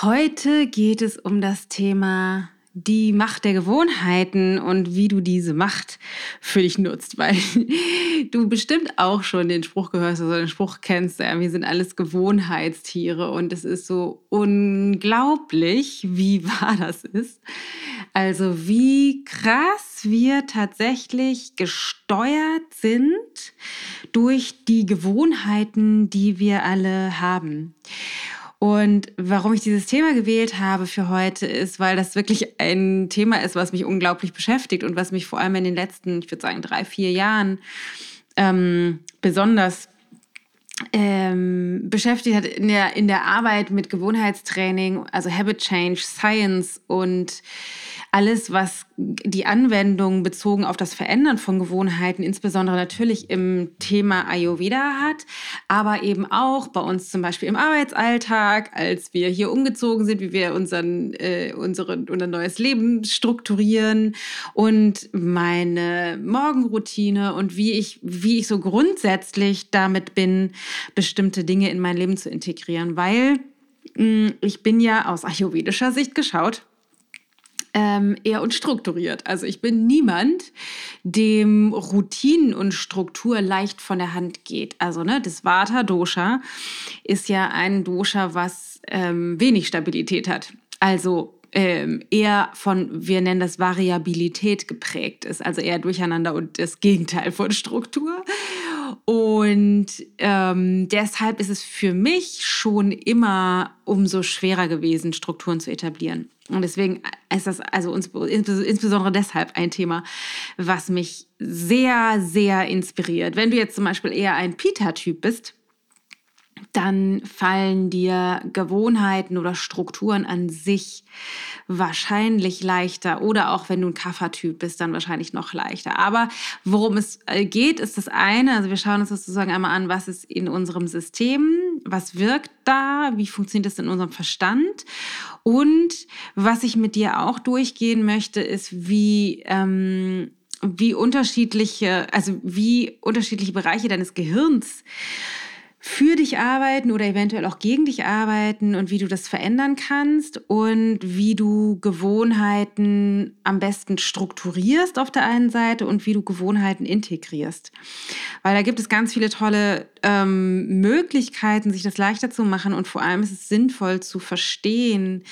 Heute geht es um das Thema die Macht der Gewohnheiten und wie du diese Macht für dich nutzt, weil du bestimmt auch schon den Spruch gehörst oder den Spruch kennst, ja, wir sind alles Gewohnheitstiere und es ist so unglaublich, wie wahr das ist. Also wie krass wir tatsächlich gesteuert sind durch die Gewohnheiten, die wir alle haben. Und warum ich dieses Thema gewählt habe für heute ist, weil das wirklich ein Thema ist, was mich unglaublich beschäftigt und was mich vor allem in den letzten, ich würde sagen, drei, vier Jahren ähm, besonders ähm, beschäftigt hat in der, in der Arbeit mit Gewohnheitstraining, also Habit Change, Science und alles, was die Anwendung bezogen auf das Verändern von Gewohnheiten, insbesondere natürlich im Thema Ayurveda hat, aber eben auch bei uns zum Beispiel im Arbeitsalltag, als wir hier umgezogen sind, wie wir unseren, äh, unsere, unser neues Leben strukturieren und meine Morgenroutine und wie ich, wie ich so grundsätzlich damit bin, bestimmte Dinge in mein Leben zu integrieren, weil mh, mm, ich bin ja aus ayurvedischer Sicht geschaut ähm, eher unstrukturiert. Also ich bin niemand, dem Routinen und Struktur leicht von der Hand geht. Also ne, das Vata-Dosha ist ja ein Dosha, was ähm, wenig Stabilität hat. Also ähm, eher von, wir nennen das Variabilität geprägt ist, also eher Durcheinander und das Gegenteil von Struktur. Und ähm, deshalb ist es für mich schon immer umso schwerer gewesen, Strukturen zu etablieren. Und deswegen ist das also insbesondere deshalb ein Thema, was mich sehr, sehr inspiriert. Wenn du jetzt zum Beispiel eher ein Pita-Typ bist, dann fallen dir Gewohnheiten oder Strukturen an sich wahrscheinlich leichter. Oder auch wenn du ein Kaffertyp bist, dann wahrscheinlich noch leichter. Aber worum es äh, geht, ist das eine. Also wir schauen uns sozusagen einmal an, was ist in unserem System, was wirkt da, wie funktioniert das in unserem Verstand. Und was ich mit dir auch durchgehen möchte, ist, wie ähm, wie unterschiedliche, also wie unterschiedliche Bereiche deines Gehirns für dich arbeiten oder eventuell auch gegen dich arbeiten und wie du das verändern kannst und wie du Gewohnheiten am besten strukturierst auf der einen Seite und wie du Gewohnheiten integrierst. Weil da gibt es ganz viele tolle ähm, Möglichkeiten, sich das leichter zu machen und vor allem ist es sinnvoll zu verstehen,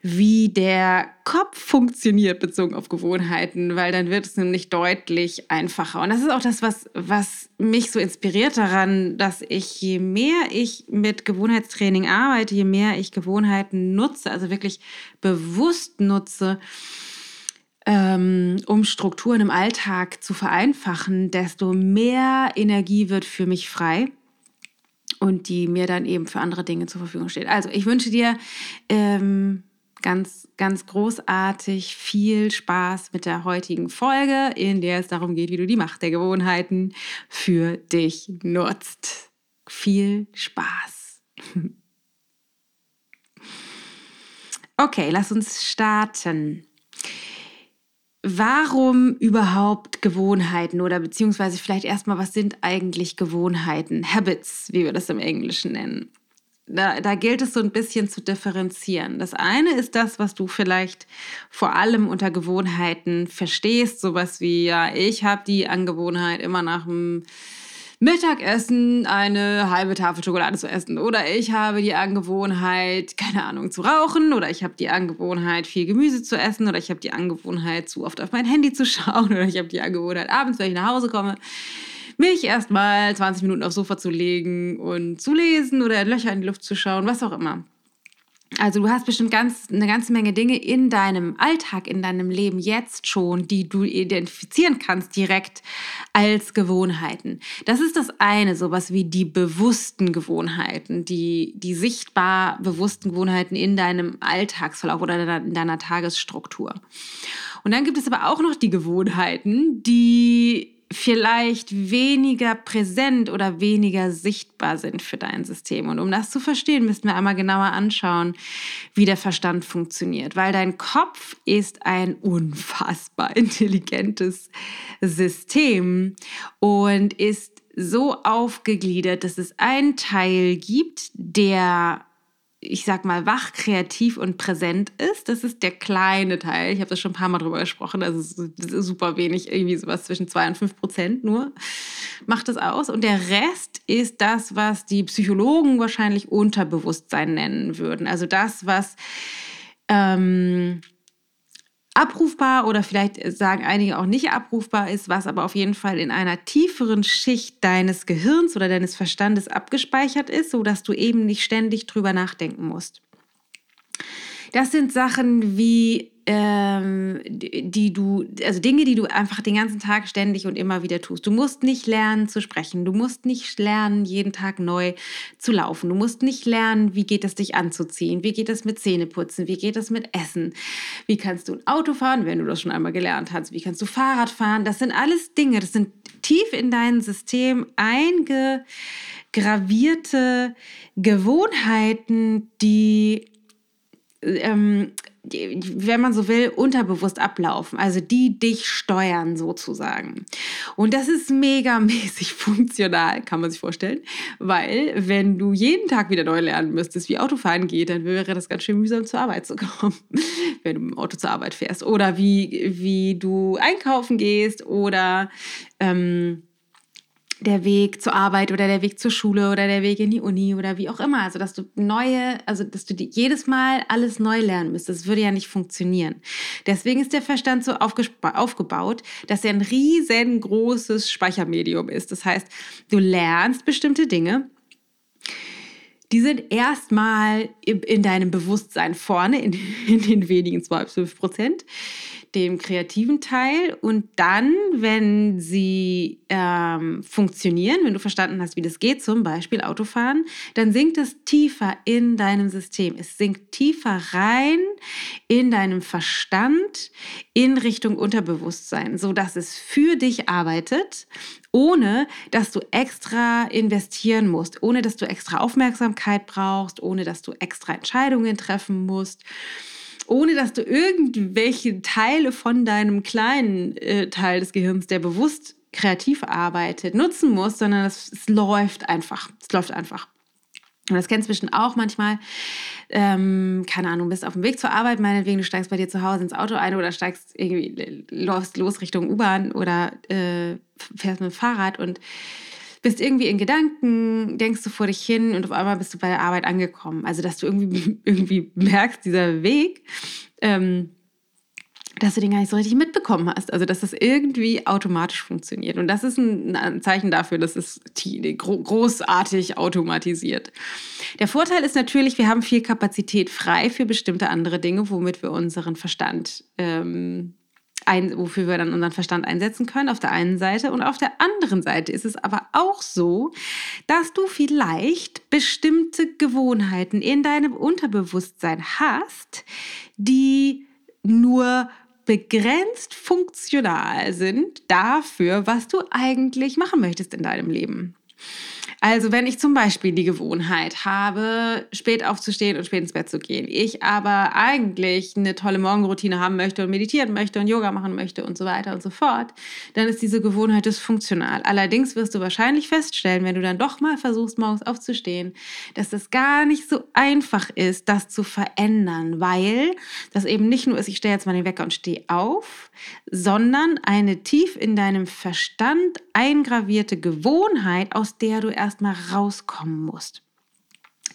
wie der Kopf funktioniert bezogen auf Gewohnheiten, weil dann wird es nämlich deutlich einfacher. Und das ist auch das, was, was mich so inspiriert daran, dass ich, je mehr ich mit Gewohnheitstraining arbeite, je mehr ich Gewohnheiten nutze, also wirklich bewusst nutze, ähm, um Strukturen im Alltag zu vereinfachen, desto mehr Energie wird für mich frei und die mir dann eben für andere Dinge zur Verfügung steht. Also ich wünsche dir ähm, ganz, ganz großartig viel Spaß mit der heutigen Folge, in der es darum geht, wie du die Macht der Gewohnheiten für dich nutzt. Viel Spaß. Okay, lass uns starten. Warum überhaupt Gewohnheiten oder beziehungsweise vielleicht erstmal, was sind eigentlich Gewohnheiten? Habits, wie wir das im Englischen nennen da, da gilt es so ein bisschen zu differenzieren. Das eine ist das, was du vielleicht vor allem unter Gewohnheiten verstehst, sowas wie, ja, ich habe die Angewohnheit, immer nach dem Mittagessen eine halbe Tafel Schokolade zu essen. Oder ich habe die Angewohnheit, keine Ahnung, zu rauchen. Oder ich habe die Angewohnheit, viel Gemüse zu essen. Oder ich habe die Angewohnheit, zu oft auf mein Handy zu schauen. Oder ich habe die Angewohnheit, abends, wenn ich nach Hause komme, mich erstmal 20 Minuten aufs Sofa zu legen und zu lesen oder Löcher in die Luft zu schauen, was auch immer. Also du hast bestimmt ganz, eine ganze Menge Dinge in deinem Alltag, in deinem Leben jetzt schon, die du identifizieren kannst direkt als Gewohnheiten. Das ist das eine, sowas wie die bewussten Gewohnheiten, die, die sichtbar bewussten Gewohnheiten in deinem Alltagsverlauf oder in deiner Tagesstruktur. Und dann gibt es aber auch noch die Gewohnheiten, die vielleicht weniger präsent oder weniger sichtbar sind für dein System. Und um das zu verstehen, müssten wir einmal genauer anschauen, wie der Verstand funktioniert. Weil dein Kopf ist ein unfassbar intelligentes System und ist so aufgegliedert, dass es einen Teil gibt, der ich sag mal, wach, kreativ und präsent ist. Das ist der kleine Teil. Ich habe das schon ein paar Mal drüber gesprochen. Also das ist super wenig, irgendwie sowas zwischen zwei und fünf Prozent nur macht das aus. Und der Rest ist das, was die Psychologen wahrscheinlich Unterbewusstsein nennen würden. Also das, was ähm, abrufbar oder vielleicht sagen einige auch nicht abrufbar ist, was aber auf jeden Fall in einer tieferen Schicht deines Gehirns oder deines Verstandes abgespeichert ist, sodass du eben nicht ständig drüber nachdenken musst. Das sind Sachen wie ähm, die du, also Dinge, die du einfach den ganzen Tag ständig und immer wieder tust. Du musst nicht lernen zu sprechen. Du musst nicht lernen, jeden Tag neu zu laufen. Du musst nicht lernen, wie geht es dich anzuziehen? Wie geht es mit Zähneputzen? Wie geht es mit Essen? Wie kannst du ein Auto fahren, wenn du das schon einmal gelernt hast? Wie kannst du Fahrrad fahren? Das sind alles Dinge, das sind tief in dein System eingegravierte Gewohnheiten, die ähm, wenn man so will, unterbewusst ablaufen, also die dich steuern sozusagen. Und das ist megamäßig funktional, kann man sich vorstellen, weil wenn du jeden Tag wieder neu lernen müsstest, wie Autofahren geht, dann wäre das ganz schön mühsam zur Arbeit zu kommen, wenn du mit dem Auto zur Arbeit fährst. Oder wie, wie du einkaufen gehst oder ähm, der Weg zur Arbeit oder der Weg zur Schule oder der Weg in die Uni oder wie auch immer. Also, dass du neue, also, dass du jedes Mal alles neu lernen müsstest. Das würde ja nicht funktionieren. Deswegen ist der Verstand so aufgebaut, dass er ein riesengroßes Speichermedium ist. Das heißt, du lernst bestimmte Dinge, die sind erstmal in deinem Bewusstsein vorne, in, in den wenigen 2 bis 5 Prozent dem kreativen Teil. Und dann, wenn sie ähm, funktionieren, wenn du verstanden hast, wie das geht, zum Beispiel Autofahren, dann sinkt es tiefer in deinem System. Es sinkt tiefer rein in deinem Verstand in Richtung Unterbewusstsein, sodass es für dich arbeitet ohne dass du extra investieren musst, ohne dass du extra Aufmerksamkeit brauchst, ohne dass du extra Entscheidungen treffen musst ohne dass du irgendwelche Teile von deinem kleinen äh, Teil des Gehirns, der bewusst kreativ arbeitet, nutzen musst, sondern es, es läuft einfach. Es läuft einfach. Und das kennst du bestimmt auch manchmal. Ähm, keine Ahnung, bist auf dem Weg zur Arbeit, meinetwegen, du steigst bei dir zu Hause ins Auto ein oder steigst irgendwie, läufst los Richtung U-Bahn oder äh, fährst mit dem Fahrrad und bist irgendwie in Gedanken, denkst du vor dich hin und auf einmal bist du bei der Arbeit angekommen. Also, dass du irgendwie, irgendwie merkst, dieser Weg, ähm, dass du den gar nicht so richtig mitbekommen hast. Also, dass das irgendwie automatisch funktioniert. Und das ist ein, Zeichen dafür, dass es großartig automatisiert. Der Vorteil ist natürlich, wir haben viel Kapazität frei für bestimmte andere Dinge, womit wir unseren Verstand ähm, ein, wofür wir dann unseren Verstand einsetzen können, auf der einen Seite. Und auf der anderen Seite ist es aber auch so, dass du vielleicht bestimmte Gewohnheiten in deinem Unterbewusstsein hast, die nur begrenzt funktional sind dafür, was du eigentlich machen möchtest in deinem Leben. Also wenn ich zum Beispiel die Gewohnheit habe, spät aufzustehen und spät ins Bett zu gehen, ich aber eigentlich eine tolle Morgenroutine haben möchte und meditieren möchte und Yoga machen möchte und so weiter und so fort, dann ist diese Gewohnheit dysfunktional. Allerdings wirst du wahrscheinlich feststellen, wenn du dann doch mal versuchst, morgens aufzustehen, dass es gar nicht so einfach ist, das zu verändern, weil das eben nicht nur ist, ich stelle jetzt mal den Wecker und stehe auf, sondern eine tief in deinem Verstand eingravierte Gewohnheit, aus der du erst erstmal rauskommen musst.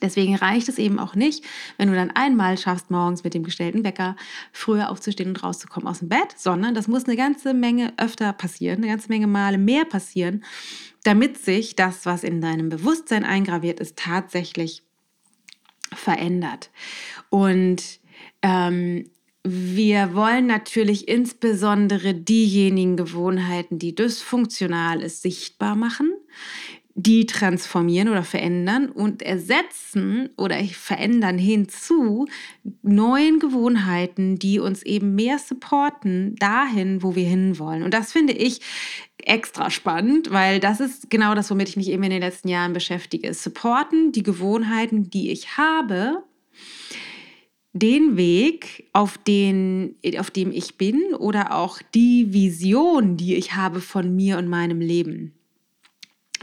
Deswegen reicht es eben auch nicht, wenn du dann einmal schaffst, morgens mit dem gestellten Wecker früher aufzustehen und rauszukommen aus dem Bett, sondern das muss eine ganze Menge öfter passieren, eine ganze Menge Male mehr passieren, damit sich das, was in deinem Bewusstsein eingraviert ist, tatsächlich verändert. Und ähm, wir wollen natürlich insbesondere diejenigen Gewohnheiten, die dysfunktional ist, sichtbar machen, die transformieren oder verändern und ersetzen oder verändern hinzu neuen Gewohnheiten, die uns eben mehr supporten dahin, wo wir hinwollen. Und das finde ich extra spannend, weil das ist genau das, womit ich mich eben in den letzten Jahren beschäftige. Supporten die Gewohnheiten, die ich habe, den Weg, auf, den, auf dem ich bin oder auch die Vision, die ich habe von mir und meinem Leben.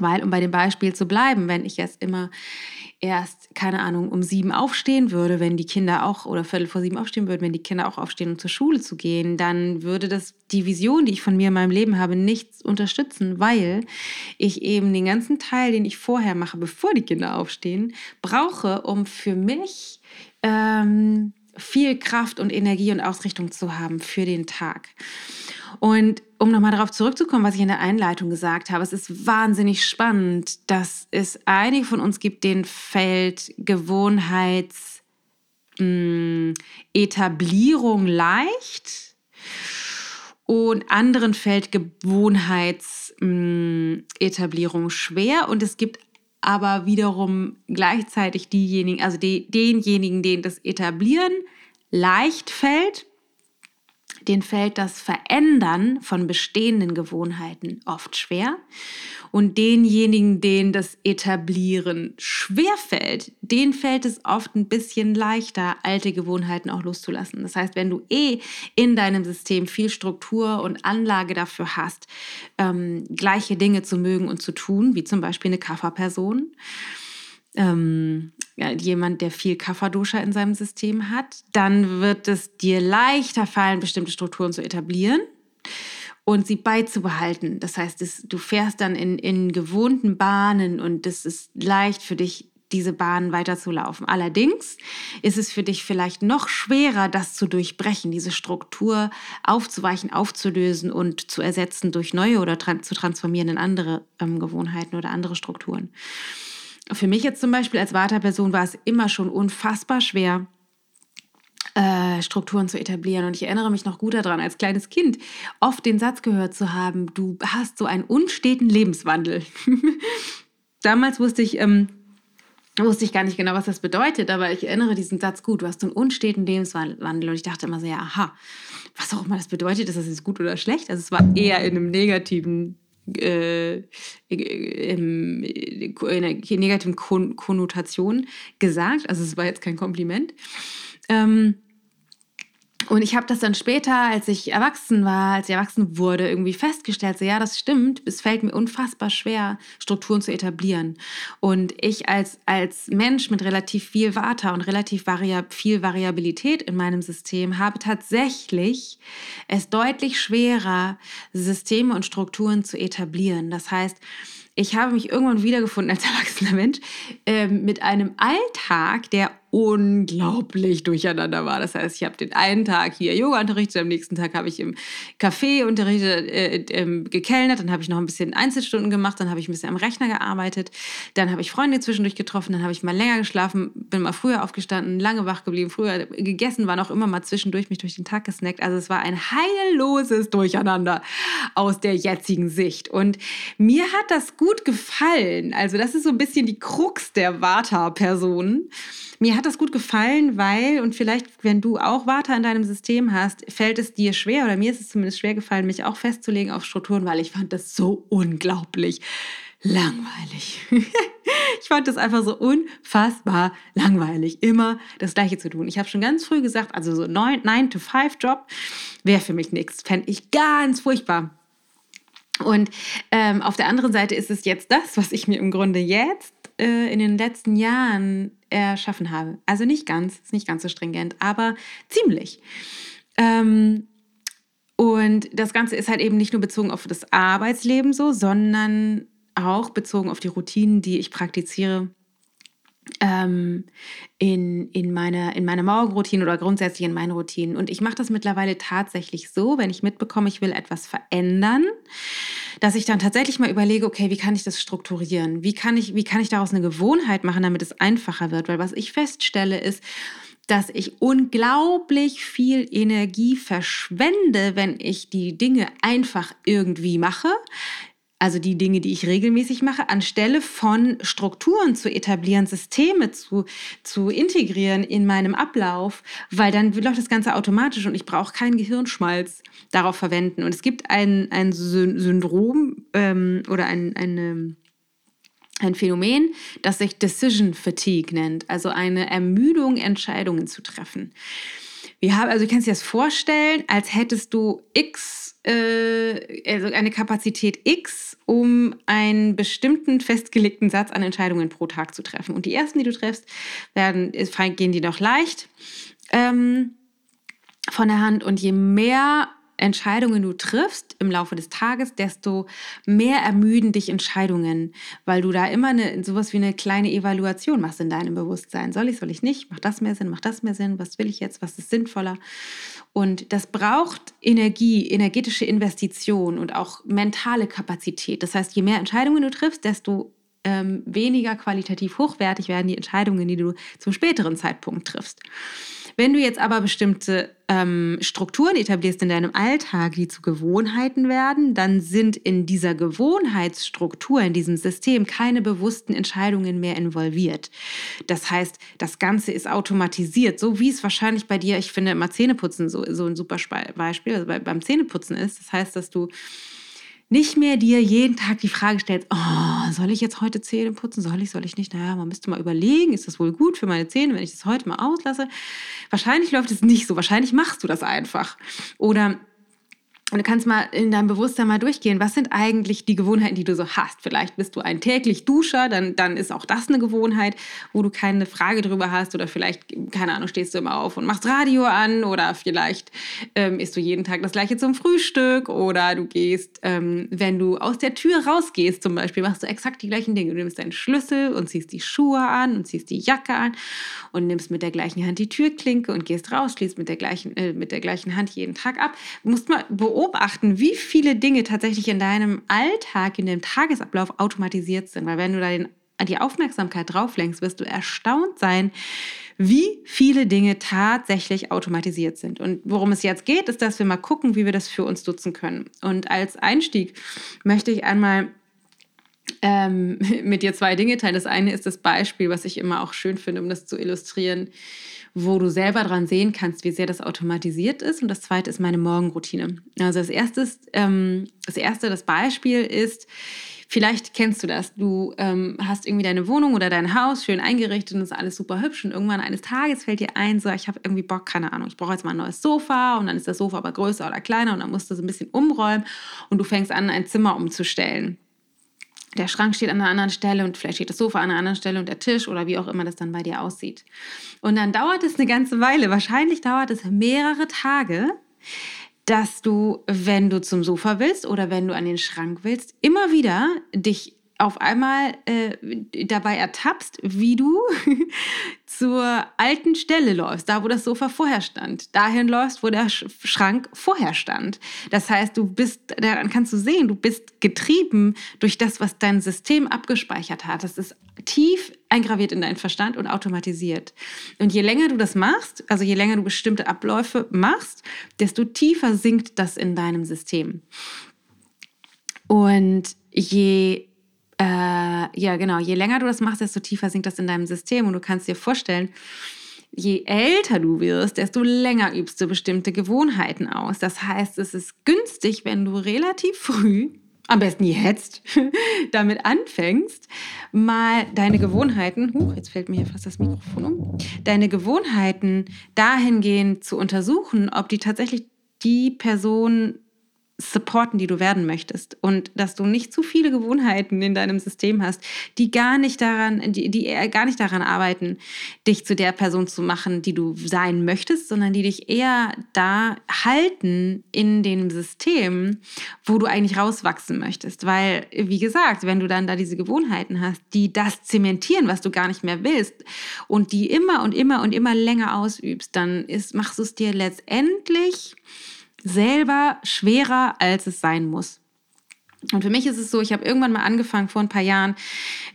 Weil, um bei dem Beispiel zu bleiben, wenn ich jetzt immer erst, keine Ahnung, um sieben aufstehen würde, wenn die Kinder auch, oder viertel vor sieben aufstehen würden, wenn die Kinder auch aufstehen, um zur Schule zu gehen, dann würde das die Vision, die ich von mir in meinem Leben habe, nicht unterstützen, weil ich eben den ganzen Teil, den ich vorher mache, bevor die Kinder aufstehen, brauche, um für mich ähm, viel Kraft und Energie und Ausrichtung zu haben für den Tag. Und um nochmal darauf zurückzukommen, was ich in der Einleitung gesagt habe, es ist wahnsinnig spannend, dass es einige von uns gibt, denen fällt Gewohnheitsetablierung hm, leicht und anderen fällt Gewohnheitsetablierung hm, schwer. Und es gibt aber wiederum gleichzeitig diejenigen, also die, denjenigen, denen das Etablieren leicht fällt, denen fällt das Verändern von bestehenden Gewohnheiten oft schwer. Und denjenigen, denen das Etablieren schwer fällt, denen fällt es oft ein bisschen leichter, alte Gewohnheiten auch loszulassen. Das heißt, wenn du eh in deinem System viel Struktur und Anlage dafür hast, ähm, gleiche Dinge zu mögen und zu tun, wie zum Beispiel eine Kafferperson, ähm, jemand, der viel Kafferdosha in seinem System hat, dann wird es dir leichter fallen, bestimmte Strukturen zu etablieren und sie beizubehalten. Das heißt, es, du fährst dann in, in gewohnten Bahnen und es ist leicht für dich, diese Bahnen weiterzulaufen. Allerdings ist es für dich vielleicht noch schwerer, das zu durchbrechen, diese Struktur aufzuweichen, aufzulösen und zu ersetzen durch neue oder tra zu transformieren in andere ähm, Gewohnheiten oder andere Strukturen. Für mich jetzt zum Beispiel als Vata-Person war es immer schon unfassbar schwer, äh, Strukturen zu etablieren. Und ich erinnere mich noch gut daran, als kleines Kind oft den Satz gehört zu haben, du hast so einen unsteten Lebenswandel. Damals wusste ich, ähm, wusste ich gar nicht genau, was das bedeutet, aber ich erinnere diesen Satz gut, du hast einen unsteten Lebenswandel. Und ich dachte immer so, ja, aha, was auch immer das bedeutet, ist das jetzt gut oder schlecht? Also es war eher in einem negativen äh, in einer negativen Konnotation gesagt. Also es war jetzt kein Kompliment. Ähm, und ich habe das dann später, als ich erwachsen war, als ich erwachsen wurde, irgendwie festgestellt, so ja, das stimmt, es fällt mir unfassbar schwer, Strukturen zu etablieren. Und ich als, als Mensch mit relativ viel Vata und relativ varia viel Variabilität in meinem System habe tatsächlich es deutlich schwerer, Systeme und Strukturen zu etablieren. Das heißt, ich habe mich irgendwann wiedergefunden als erwachsener Mensch äh, mit einem Alltag, der unglaublich durcheinander war. Das heißt, ich habe den einen Tag hier Yoga unterrichtet, am nächsten Tag habe ich im Café unterrichtet, äh, äh, gekellnert, dann habe ich noch ein bisschen Einzelstunden gemacht, dann habe ich ein bisschen am Rechner gearbeitet, dann habe ich Freunde zwischendurch getroffen, dann habe ich mal länger geschlafen, bin mal früher aufgestanden, lange wach geblieben, früher gegessen, war noch immer mal zwischendurch mich durch den Tag gesnackt. Also es war ein heilloses Durcheinander aus der jetzigen Sicht. Und mir hat das gut gefallen. Also das ist so ein bisschen die Krux der Vata-Personen. Mir hat das gut gefallen, weil, und vielleicht, wenn du auch Vata in deinem System hast, fällt es dir schwer, oder mir ist es zumindest schwer gefallen, mich auch festzulegen auf Strukturen, weil ich fand das so unglaublich langweilig. ich fand das einfach so unfassbar langweilig, immer das Gleiche zu tun. Ich habe schon ganz früh gesagt, also so 9-to-5-Job wäre für mich nichts. Fände ich ganz furchtbar. Und ähm, auf der anderen Seite ist es jetzt das, was ich mir im Grunde jetzt äh, in den letzten Jahren erschaffen habe. Also nicht ganz, ist nicht ganz so stringent, aber ziemlich. Ähm, und das Ganze ist halt eben nicht nur bezogen auf das Arbeitsleben so, sondern auch bezogen auf die Routinen, die ich praktiziere ähm, in, in, meine, in meine Morgenroutine oder grundsätzlich in meine Routinen. Und ich mache das mittlerweile tatsächlich so, wenn ich mitbekomme, ich will etwas verändern, dass ich dann tatsächlich mal überlege, okay, wie kann ich das strukturieren? Wie kann ich, wie kann ich daraus eine Gewohnheit machen, damit es einfacher wird? Weil was ich feststelle ist, dass ich unglaublich viel Energie verschwende, wenn ich die Dinge einfach irgendwie mache also die Dinge, die ich regelmäßig mache, anstelle von Strukturen zu etablieren, Systeme zu, zu integrieren in meinem Ablauf, weil dann läuft das Ganze automatisch und ich brauche keinen Gehirnschmalz darauf verwenden. Und es gibt ein, ein Syndrom ähm, oder ein, eine, ein Phänomen, das sich Decision Fatigue nennt, also eine Ermüdung, Entscheidungen zu treffen. Wir haben, also du kannst dir das vorstellen, als hättest du X äh, also eine Kapazität X, um einen bestimmten festgelegten Satz an Entscheidungen pro Tag zu treffen. Und die ersten, die du triffst, werden, gehen die noch leicht ähm, von der Hand. Und je mehr Entscheidungen du triffst im Laufe des Tages, desto mehr ermüden dich Entscheidungen, weil du da immer eine, sowas wie eine kleine Evaluation machst in deinem Bewusstsein. Soll ich, soll ich nicht? Macht das mehr Sinn? Macht das mehr Sinn? Was will ich jetzt? Was ist sinnvoller? Und das braucht Energie, energetische Investition und auch mentale Kapazität. Das heißt, je mehr Entscheidungen du triffst, desto ähm, weniger qualitativ hochwertig werden die Entscheidungen, die du zum späteren Zeitpunkt triffst. Wenn du jetzt aber bestimmte ähm, Strukturen etablierst in deinem Alltag, die zu Gewohnheiten werden, dann sind in dieser Gewohnheitsstruktur, in diesem System keine bewussten Entscheidungen mehr involviert. Das heißt, das Ganze ist automatisiert, so wie es wahrscheinlich bei dir, ich finde immer Zähneputzen so, so ein super Beispiel, also beim Zähneputzen ist. Das heißt, dass du nicht mehr dir jeden Tag die Frage stellst, oh, soll ich jetzt heute Zähne putzen? Soll ich, soll ich nicht? Naja, man müsste mal überlegen, ist das wohl gut für meine Zähne, wenn ich das heute mal auslasse? Wahrscheinlich läuft es nicht so. Wahrscheinlich machst du das einfach. Oder und du kannst mal in deinem Bewusstsein mal durchgehen, was sind eigentlich die Gewohnheiten, die du so hast. Vielleicht bist du ein täglich Duscher, dann, dann ist auch das eine Gewohnheit, wo du keine Frage drüber hast. Oder vielleicht, keine Ahnung, stehst du immer auf und machst Radio an. Oder vielleicht ähm, isst du jeden Tag das gleiche zum Frühstück. Oder du gehst, ähm, wenn du aus der Tür rausgehst zum Beispiel, machst du exakt die gleichen Dinge. Du nimmst deinen Schlüssel und ziehst die Schuhe an und ziehst die Jacke an und nimmst mit der gleichen Hand die Türklinke und gehst raus, schließt mit der gleichen, äh, mit der gleichen Hand jeden Tag ab. Du musst mal beobachten, beobachten, wie viele Dinge tatsächlich in deinem Alltag, in dem Tagesablauf automatisiert sind. Weil wenn du da den, die Aufmerksamkeit drauf lenkst, wirst du erstaunt sein, wie viele Dinge tatsächlich automatisiert sind. Und worum es jetzt geht, ist, dass wir mal gucken, wie wir das für uns nutzen können. Und als Einstieg möchte ich einmal ähm, mit dir zwei Dinge teilen. Das eine ist das Beispiel, was ich immer auch schön finde, um das zu illustrieren wo du selber dran sehen kannst, wie sehr das automatisiert ist. Und das zweite ist meine Morgenroutine. Also das erste, ist, ähm, das, erste das Beispiel ist, Vielleicht kennst du das. Du ähm, hast irgendwie deine Wohnung oder dein Haus schön eingerichtet und ist alles super hübsch. Und irgendwann eines Tages fällt dir ein, so, ich habe irgendwie Bock, keine Ahnung, ich brauche jetzt mal ein neues Sofa. Und dann ist das Sofa aber größer oder kleiner und dann musst du so ein bisschen umräumen. Und du fängst an, ein Zimmer umzustellen der Schrank steht an einer anderen Stelle und vielleicht steht das Sofa an einer anderen Stelle und der Tisch oder wie auch immer das dann bei dir aussieht. Und dann dauert es eine ganze Weile, wahrscheinlich dauert es mehrere Tage, dass du, wenn du zum Sofa willst oder wenn du an den Schrank willst, immer wieder dich auf einmal äh, dabei ertappst, wie du zur alten Stelle läufst, da wo das Sofa vorher stand, dahin läufst, wo der Schrank vorher stand. Das heißt, du bist, daran kannst du sehen, du bist getrieben durch das, was dein System abgespeichert hat. Das ist tief eingraviert in deinen Verstand und automatisiert. Und je länger du das machst, also je länger du bestimmte Abläufe machst, desto tiefer sinkt das in deinem System. Und je äh, ja, genau. Je länger du das machst, desto tiefer sinkt das in deinem System. Und du kannst dir vorstellen, je älter du wirst, desto länger übst du bestimmte Gewohnheiten aus. Das heißt, es ist günstig, wenn du relativ früh, am besten jetzt, damit anfängst, mal deine Gewohnheiten, huch, jetzt fällt mir hier fast das Mikrofon um, deine Gewohnheiten dahingehend zu untersuchen, ob die tatsächlich die Person supporten, die du werden möchtest. Und dass du nicht zu viele Gewohnheiten in deinem System hast, die gar nicht daran, die, die gar nicht daran arbeiten, dich zu der Person zu machen, die du sein möchtest, sondern die dich eher da halten in dem System, wo du eigentlich rauswachsen möchtest. Weil, wie gesagt, wenn du dann da diese Gewohnheiten hast, die das zementieren, was du gar nicht mehr willst und die immer und immer und immer länger ausübst, dann ist, machst du es dir letztendlich selber schwerer, als es sein muss. Und für mich ist es so, ich habe irgendwann mal angefangen vor ein paar Jahren,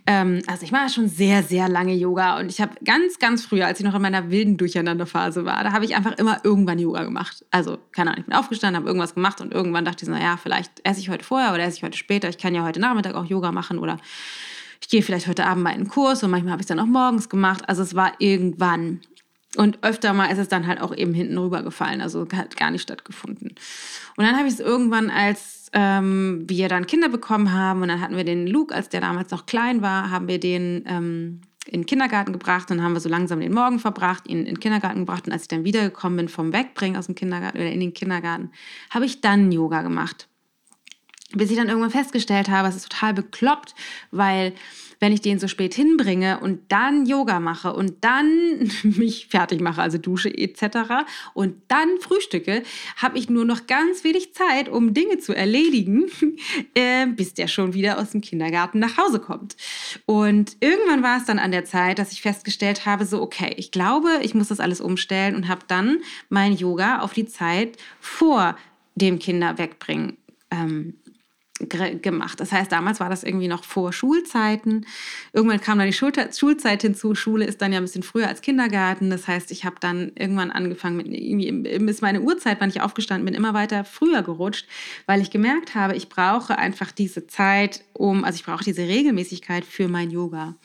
ähm, also ich mache schon sehr, sehr lange Yoga und ich habe ganz, ganz früher, als ich noch in meiner wilden Durcheinanderphase war, da habe ich einfach immer irgendwann Yoga gemacht. Also, keine Ahnung, ich bin aufgestanden, habe irgendwas gemacht und irgendwann dachte ich so, naja, vielleicht esse ich heute vorher oder esse ich heute später. Ich kann ja heute Nachmittag auch Yoga machen oder ich gehe vielleicht heute Abend mal in einen Kurs und manchmal habe ich es dann auch morgens gemacht. Also es war irgendwann. Und öfter mal ist es dann halt auch eben hinten rüber gefallen, also hat gar nicht stattgefunden. Und dann habe ich es irgendwann, als ähm, wir dann Kinder bekommen haben, und dann hatten wir den Luke, als der damals noch klein war, haben wir den ähm, in den Kindergarten gebracht und haben wir so langsam den Morgen verbracht, ihn in den Kindergarten gebracht. Und als ich dann wiedergekommen bin vom Wegbringen aus dem Kindergarten oder in den Kindergarten, habe ich dann Yoga gemacht. Bis ich dann irgendwann festgestellt habe, es ist total bekloppt, weil wenn ich den so spät hinbringe und dann Yoga mache und dann mich fertig mache, also dusche etc. und dann frühstücke, habe ich nur noch ganz wenig Zeit, um Dinge zu erledigen, äh, bis der schon wieder aus dem Kindergarten nach Hause kommt. Und irgendwann war es dann an der Zeit, dass ich festgestellt habe, so okay, ich glaube, ich muss das alles umstellen und habe dann mein Yoga auf die Zeit vor dem Kinder wegbringen ähm, gemacht. Das heißt, damals war das irgendwie noch vor Schulzeiten. Irgendwann kam dann die Schulzeit hinzu. Schule ist dann ja ein bisschen früher als Kindergarten. Das heißt, ich habe dann irgendwann angefangen mit irgendwie ist meine Uhrzeit, wann ich aufgestanden bin, immer weiter früher gerutscht, weil ich gemerkt habe, ich brauche einfach diese Zeit, um also ich brauche diese Regelmäßigkeit für mein Yoga.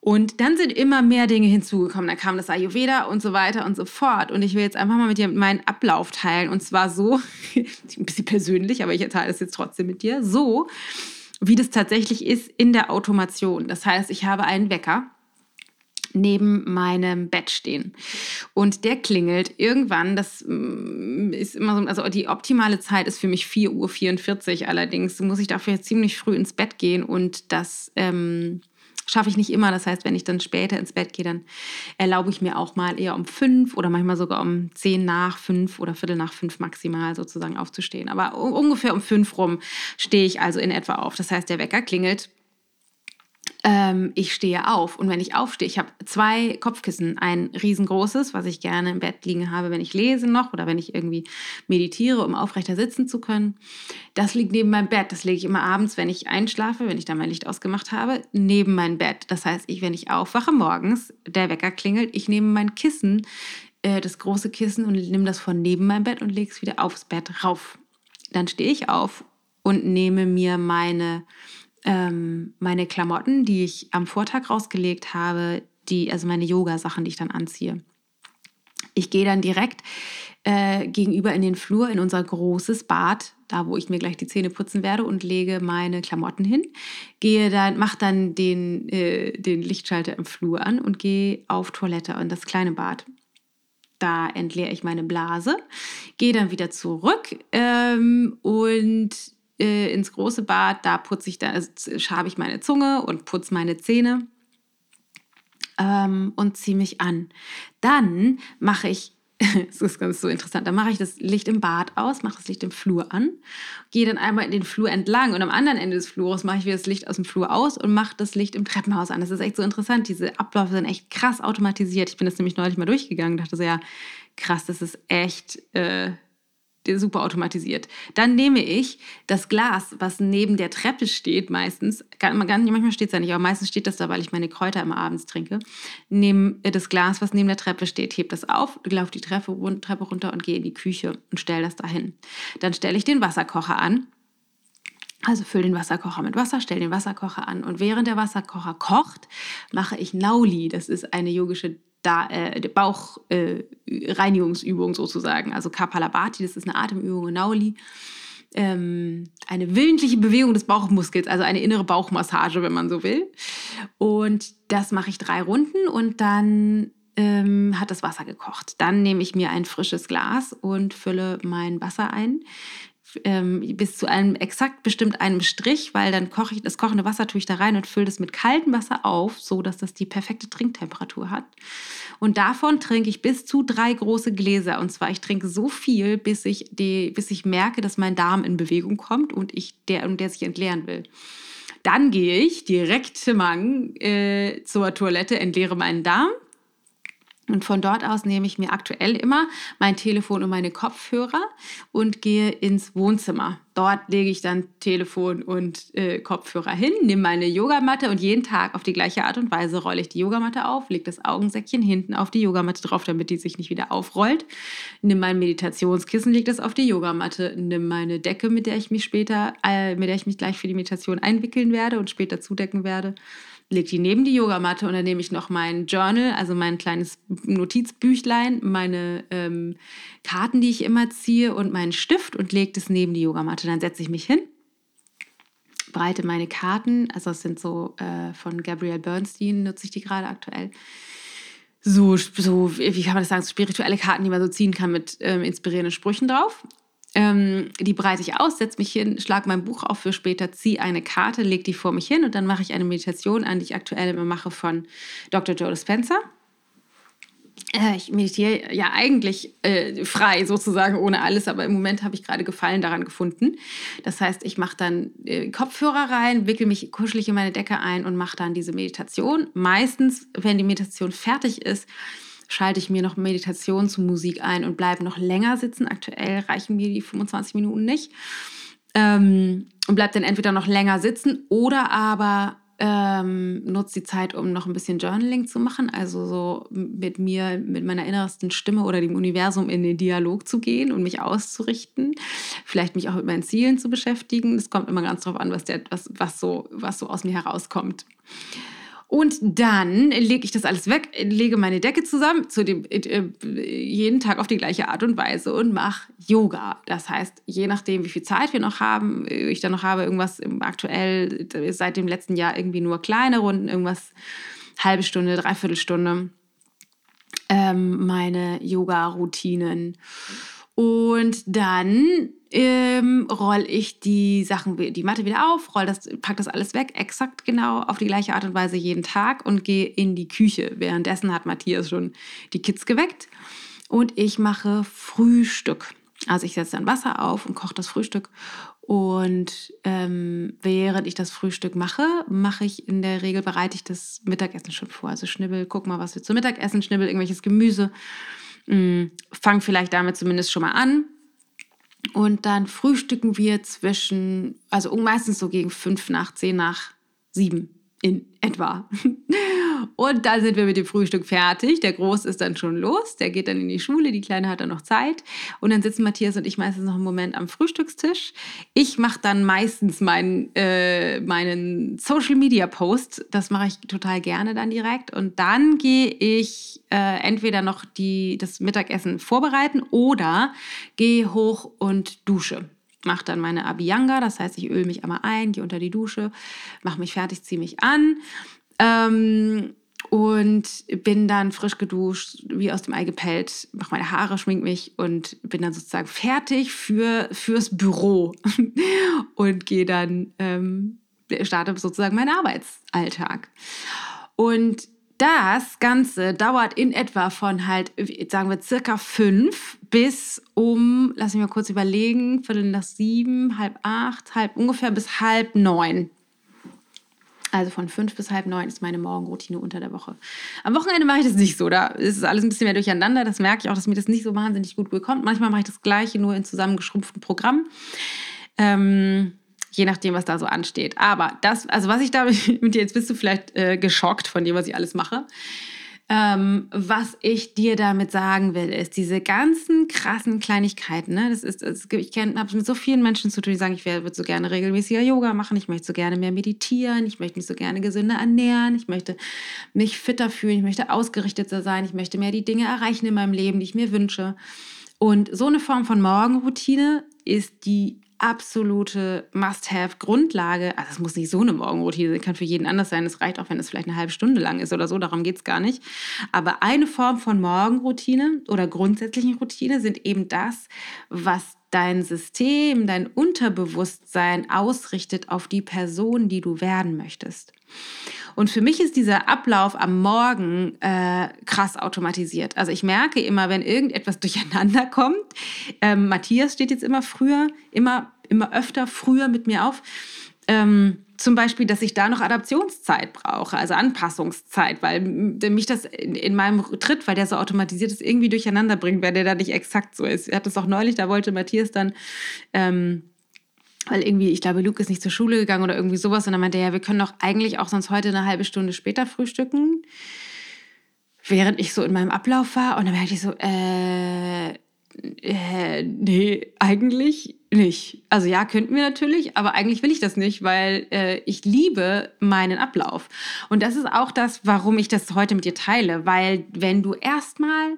Und dann sind immer mehr Dinge hinzugekommen. Dann kam das Ayurveda und so weiter und so fort. Und ich will jetzt einfach mal mit dir meinen Ablauf teilen. Und zwar so, ein bisschen persönlich, aber ich teile es jetzt trotzdem mit dir, so wie das tatsächlich ist in der Automation. Das heißt, ich habe einen Wecker neben meinem Bett stehen. Und der klingelt irgendwann, das mm, ist immer so, also die optimale Zeit ist für mich 4.44 Uhr. Allerdings muss ich dafür ziemlich früh ins Bett gehen und das ähm, schaffe ich nicht immer. Das heißt, wenn ich dann später ins Bett gehe, dann erlaube ich mir auch mal eher um fünf oder manchmal sogar um zehn nach fünf oder Viertel nach fünf maximal sozusagen aufzustehen. Aber ungefähr um fünf rum stehe ich also in etwa auf. Das heißt, der Wecker klingelt ähm, ich stehe auf. Und wenn ich aufstehe, ich habe zwei Kopfkissen. Ein riesengroßes, was ich gerne im Bett liegen habe, wenn ich lese noch oder wenn ich irgendwie meditiere, um aufrechter sitzen zu können. Das liegt neben meinem Bett. Das lege ich immer abends, wenn ich einschlafe, wenn ich da mein Licht ausgemacht habe, neben mein Bett. Das heißt, ich, wenn ich aufwache morgens, der Wecker klingelt, ich nehme mein Kissen, äh, das große Kissen und nehme das von neben meinem Bett und lege es wieder aufs Bett rauf. Dann stehe ich auf und nehme mir meine ähm, meine Klamotten, die ich am Vortag rausgelegt habe, die, also meine Yoga-Sachen, die ich dann anziehe. Ich gehe dann direkt äh, gegenüber in den Flur, in unser großes Bad, da wo ich mir gleich die Zähne putzen werde und lege meine Klamotten hin. Gehe dann, mache dann den, äh, den Lichtschalter im Flur an und gehe auf Toilette in das kleine Bad. Da entleere ich meine Blase, gehe dann wieder zurück ähm, und äh, ins große Bad, da putze ich dann, also schabe ich meine Zunge und putze meine Zähne ähm, und ziehe mich an. Dann mache ich das ist ganz so interessant. Dann mache ich das Licht im Bad aus, mache das Licht im Flur an, gehe dann einmal in den Flur entlang und am anderen Ende des Flures mache ich wieder das Licht aus dem Flur aus und mache das Licht im Treppenhaus an. Das ist echt so interessant. Diese Abläufe sind echt krass automatisiert. Ich bin das nämlich neulich mal durchgegangen, dachte so, ja, krass, das ist echt äh, super automatisiert. Dann nehme ich das Glas, was neben der Treppe steht, meistens, manchmal steht es ja nicht, aber meistens steht das da, weil ich meine Kräuter immer abends trinke, nehme äh, das Glas, was neben der Treppe steht, heb das auf, laufe die Treppe, Treppe runter und gehe in die Küche und stelle das dahin. Dann stelle ich den Wasserkocher an. Also fülle den Wasserkocher mit Wasser, stelle den Wasserkocher an und während der Wasserkocher kocht, mache ich Nauli. Das ist eine yogische da, äh, Bauchreinigungsübung äh, sozusagen. Also Kapalabhati, das ist eine Atemübung, Nauli. Ähm, eine willentliche Bewegung des Bauchmuskels, also eine innere Bauchmassage, wenn man so will. Und das mache ich drei Runden und dann ähm, hat das Wasser gekocht. Dann nehme ich mir ein frisches Glas und fülle mein Wasser ein ähm, bis zu einem exakt bestimmt einem Strich, weil dann koche ich das kochende Wasser tue ich da rein und fülle das mit kaltem Wasser auf, so dass das die perfekte Trinktemperatur hat. Und davon trinke ich bis zu drei große Gläser. Und zwar ich trinke so viel, bis ich die, bis ich merke, dass mein Darm in Bewegung kommt und ich der und der sich entleeren will. Dann gehe ich direkt Mang, äh, zur Toilette, entleere meinen Darm und von dort aus nehme ich mir aktuell immer mein Telefon und meine Kopfhörer und gehe ins Wohnzimmer. Dort lege ich dann Telefon und äh, Kopfhörer hin, nehme meine Yogamatte und jeden Tag auf die gleiche Art und Weise rolle ich die Yogamatte auf, lege das Augensäckchen hinten auf die Yogamatte drauf, damit die sich nicht wieder aufrollt. Nimm mein Meditationskissen, lege das auf die Yogamatte, nimm meine Decke, mit der ich mich später, äh, mit der ich mich gleich für die Meditation einwickeln werde und später zudecken werde lege die neben die Yogamatte und dann nehme ich noch mein Journal, also mein kleines Notizbüchlein, meine ähm, Karten, die ich immer ziehe und meinen Stift und lege das neben die Yogamatte. Dann setze ich mich hin, breite meine Karten, also es sind so äh, von Gabrielle Bernstein, nutze ich die gerade aktuell. So, so, wie kann man das sagen, so spirituelle Karten, die man so ziehen kann mit ähm, inspirierenden Sprüchen drauf. Ähm, die breite ich aus, setze mich hin, schlage mein Buch auf für später, ziehe eine Karte, lege die vor mich hin und dann mache ich eine Meditation an, die ich aktuell immer mache von Dr. Joe Dispenza. Äh, ich meditiere ja eigentlich äh, frei sozusagen ohne alles, aber im Moment habe ich gerade Gefallen daran gefunden. Das heißt, ich mache dann äh, Kopfhörer rein, wickel mich kuschelig in meine Decke ein und mache dann diese Meditation. Meistens, wenn die Meditation fertig ist, schalte ich mir noch Meditation zu Musik ein und bleibe noch länger sitzen. Aktuell reichen mir die 25 Minuten nicht. Ähm, und bleibe dann entweder noch länger sitzen oder aber ähm, nutze die Zeit, um noch ein bisschen Journaling zu machen, also so mit mir, mit meiner innersten Stimme oder dem Universum in den Dialog zu gehen und mich auszurichten, vielleicht mich auch mit meinen Zielen zu beschäftigen. Es kommt immer ganz drauf an, was, der, was, was, so, was so aus mir herauskommt. Und dann lege ich das alles weg, lege meine Decke zusammen, zu dem, äh, jeden Tag auf die gleiche Art und Weise und mache Yoga. Das heißt, je nachdem, wie viel Zeit wir noch haben, äh, ich dann noch habe, irgendwas aktuell seit dem letzten Jahr irgendwie nur kleine Runden, irgendwas halbe Stunde, dreiviertel Stunde, ähm, meine Yoga-Routinen. Und dann ähm, roll ich die Sachen, die Matte wieder auf, roll das, pack das alles weg, exakt genau auf die gleiche Art und Weise jeden Tag und gehe in die Küche. Währenddessen hat Matthias schon die Kids geweckt und ich mache Frühstück. Also ich setze dann Wasser auf und koche das Frühstück. Und ähm, während ich das Frühstück mache, mache ich in der Regel, bereite ich das Mittagessen schon vor. Also schnibbel, guck mal, was wir zum Mittagessen, schnibbel irgendwelches Gemüse. Hm, fang vielleicht damit zumindest schon mal an und dann frühstücken wir zwischen, also meistens so gegen fünf nach zehn nach sieben in etwa. Und dann sind wir mit dem Frühstück fertig. Der Groß ist dann schon los, der geht dann in die Schule, die Kleine hat dann noch Zeit. Und dann sitzen Matthias und ich meistens noch einen Moment am Frühstückstisch. Ich mache dann meistens meinen, äh, meinen Social Media Post. Das mache ich total gerne dann direkt. Und dann gehe ich äh, entweder noch die, das Mittagessen vorbereiten oder gehe hoch und dusche mache dann meine Abhyanga, das heißt, ich öle mich einmal ein, gehe unter die Dusche, mache mich fertig, ziehe mich an ähm, und bin dann frisch geduscht, wie aus dem Ei gepellt, mache meine Haare, schmink mich und bin dann sozusagen fertig für, fürs Büro und gehe dann, ähm, starte sozusagen meinen Arbeitsalltag. Und das Ganze dauert in etwa von halt, sagen wir, circa fünf bis um, lass mich mal kurz überlegen, Viertel nach sieben, halb acht, halb ungefähr bis halb neun. Also von fünf bis halb neun ist meine Morgenroutine unter der Woche. Am Wochenende mache ich das nicht so. Da ist alles ein bisschen mehr durcheinander. Das merke ich auch, dass mir das nicht so wahnsinnig gut bekommt. Manchmal mache ich das Gleiche nur in zusammengeschrumpften Programm. Ähm, je nachdem, was da so ansteht. Aber das, also was ich da mit dir, jetzt bist du vielleicht äh, geschockt von dem, was ich alles mache. Ähm, was ich dir damit sagen will, ist diese ganzen krassen Kleinigkeiten. Ne? Das ist, das, ich habe mit so vielen Menschen zu tun, die sagen, ich würde so gerne regelmäßiger Yoga machen, ich möchte so gerne mehr meditieren, ich möchte mich so gerne gesünder ernähren, ich möchte mich fitter fühlen, ich möchte ausgerichteter sein, ich möchte mehr die Dinge erreichen in meinem Leben, die ich mir wünsche. Und so eine Form von Morgenroutine ist die absolute Must-Have-Grundlage. Also es muss nicht so eine Morgenroutine sein, kann für jeden anders sein. Es reicht auch, wenn es vielleicht eine halbe Stunde lang ist oder so, darum geht es gar nicht. Aber eine Form von Morgenroutine oder grundsätzlichen Routine sind eben das, was dein System, dein Unterbewusstsein ausrichtet auf die Person, die du werden möchtest. Und für mich ist dieser Ablauf am Morgen äh, krass automatisiert. Also ich merke immer, wenn irgendetwas durcheinander kommt, ähm, Matthias steht jetzt immer früher, immer, immer öfter früher mit mir auf. Ähm, zum Beispiel, dass ich da noch Adaptionszeit brauche, also Anpassungszeit, weil mich das in, in, meinem Tritt, weil der so automatisiert ist, irgendwie durcheinander bringt, weil der da nicht exakt so ist. Ich hatte es auch neulich, da wollte Matthias dann ähm, weil irgendwie, ich glaube, Luke ist nicht zur Schule gegangen oder irgendwie sowas. Und dann meinte er, ja, wir können doch eigentlich auch sonst heute eine halbe Stunde später frühstücken. Während ich so in meinem Ablauf war. Und dann merkte ich so, äh, äh, nee, eigentlich nicht. Also ja, könnten wir natürlich, aber eigentlich will ich das nicht, weil äh, ich liebe meinen Ablauf. Und das ist auch das, warum ich das heute mit dir teile. Weil wenn du erstmal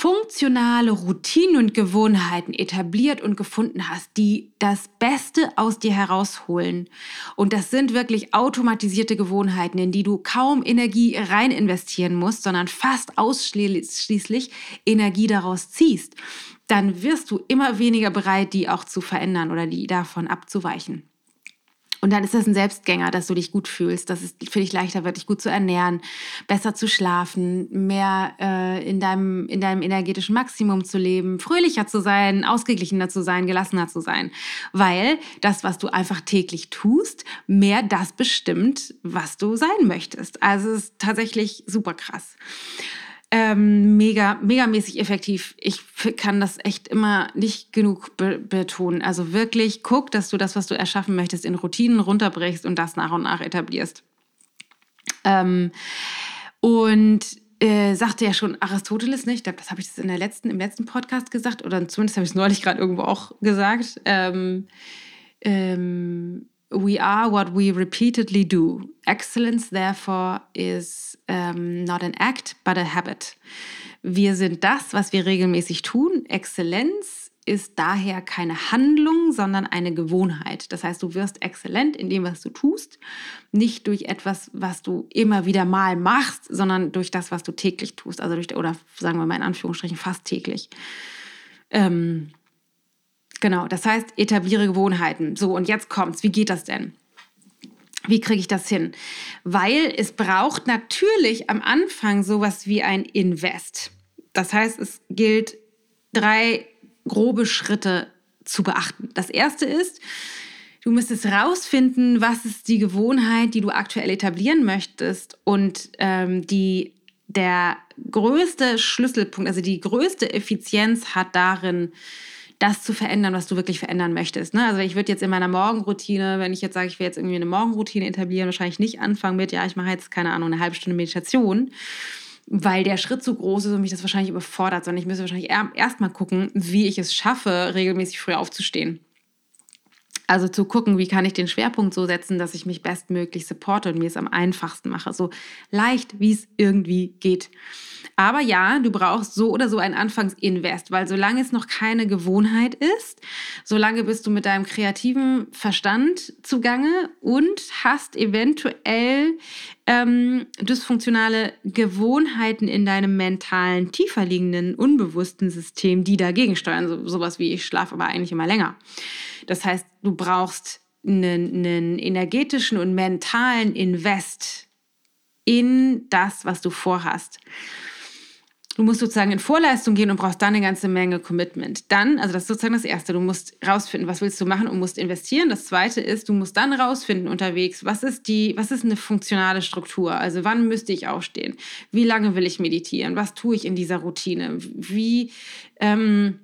funktionale Routinen und Gewohnheiten etabliert und gefunden hast, die das Beste aus dir herausholen. Und das sind wirklich automatisierte Gewohnheiten, in die du kaum Energie rein investieren musst, sondern fast ausschließlich Energie daraus ziehst. Dann wirst du immer weniger bereit, die auch zu verändern oder die davon abzuweichen. Und dann ist das ein Selbstgänger, dass du dich gut fühlst, dass es für dich leichter wird, dich gut zu ernähren, besser zu schlafen, mehr äh, in, deinem, in deinem energetischen Maximum zu leben, fröhlicher zu sein, ausgeglichener zu sein, gelassener zu sein. Weil das, was du einfach täglich tust, mehr das bestimmt, was du sein möchtest. Also es ist tatsächlich super krass ähm, mega, megamäßig effektiv. Ich kann das echt immer nicht genug be betonen. Also wirklich guck, dass du das, was du erschaffen möchtest, in Routinen runterbrichst und das nach und nach etablierst. Ähm, und äh, sagte ja schon Aristoteles nicht, ich das habe ich in der letzten, im letzten Podcast gesagt, oder zumindest habe ich es neulich gerade irgendwo auch gesagt. Ähm, ähm, we are what we repeatedly do. Excellence, therefore, is um, not an act, but a habit. Wir sind das, was wir regelmäßig tun. Exzellenz ist daher keine Handlung, sondern eine Gewohnheit. Das heißt, du wirst exzellent in dem, was du tust, nicht durch etwas, was du immer wieder mal machst, sondern durch das, was du täglich tust. Also durch, oder sagen wir mal in Anführungsstrichen fast täglich. Ähm, Genau, das heißt, etabliere Gewohnheiten. So, und jetzt kommt's. Wie geht das denn? Wie kriege ich das hin? Weil es braucht natürlich am Anfang sowas wie ein Invest. Das heißt, es gilt drei grobe Schritte zu beachten. Das erste ist, du müsstest rausfinden, was ist die Gewohnheit, die du aktuell etablieren möchtest und ähm, die der größte Schlüsselpunkt, also die größte Effizienz hat darin, das zu verändern, was du wirklich verändern möchtest. Ne? Also ich würde jetzt in meiner Morgenroutine, wenn ich jetzt sage, ich will jetzt irgendwie eine Morgenroutine etablieren, wahrscheinlich nicht anfangen mit, ja, ich mache jetzt, keine Ahnung, eine halbe Stunde Meditation, weil der Schritt zu groß ist und mich das wahrscheinlich überfordert, sondern ich müsste wahrscheinlich erst mal gucken, wie ich es schaffe, regelmäßig früh aufzustehen. Also zu gucken, wie kann ich den Schwerpunkt so setzen, dass ich mich bestmöglich supporte und mir es am einfachsten mache. So leicht, wie es irgendwie geht. Aber ja, du brauchst so oder so ein Anfangsinvest, weil solange es noch keine Gewohnheit ist, solange bist du mit deinem kreativen Verstand zugange und hast eventuell ähm, dysfunktionale Gewohnheiten in deinem mentalen, tiefer liegenden, unbewussten System, die dagegen steuern. So, sowas wie ich schlafe aber eigentlich immer länger. Das heißt, du brauchst einen, einen energetischen und mentalen Invest in das, was du vorhast. Du musst sozusagen in Vorleistung gehen und brauchst dann eine ganze Menge Commitment. Dann, also das ist sozusagen das Erste, du musst rausfinden, was willst du machen und musst investieren. Das Zweite ist, du musst dann rausfinden unterwegs, was ist die, was ist eine funktionale Struktur? Also wann müsste ich aufstehen? Wie lange will ich meditieren? Was tue ich in dieser Routine? Wie, ähm,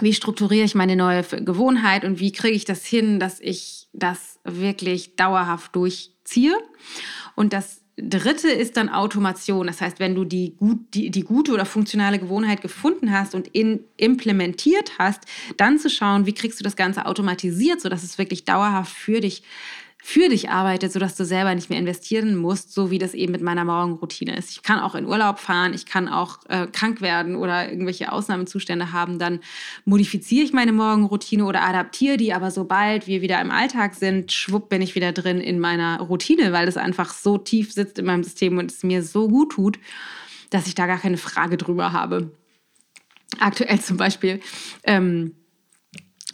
wie strukturiere ich meine neue Gewohnheit und wie kriege ich das hin, dass ich das wirklich dauerhaft durchziehe? Und das dritte ist dann Automation. Das heißt, wenn du die, gut, die, die gute oder funktionale Gewohnheit gefunden hast und in, implementiert hast, dann zu schauen, wie kriegst du das Ganze automatisiert, sodass es wirklich dauerhaft für dich für dich arbeitet, sodass du selber nicht mehr investieren musst, so wie das eben mit meiner Morgenroutine ist. Ich kann auch in Urlaub fahren, ich kann auch äh, krank werden oder irgendwelche Ausnahmezustände haben, dann modifiziere ich meine Morgenroutine oder adaptiere die, aber sobald wir wieder im Alltag sind, schwupp bin ich wieder drin in meiner Routine, weil das einfach so tief sitzt in meinem System und es mir so gut tut, dass ich da gar keine Frage drüber habe. Aktuell zum Beispiel ähm,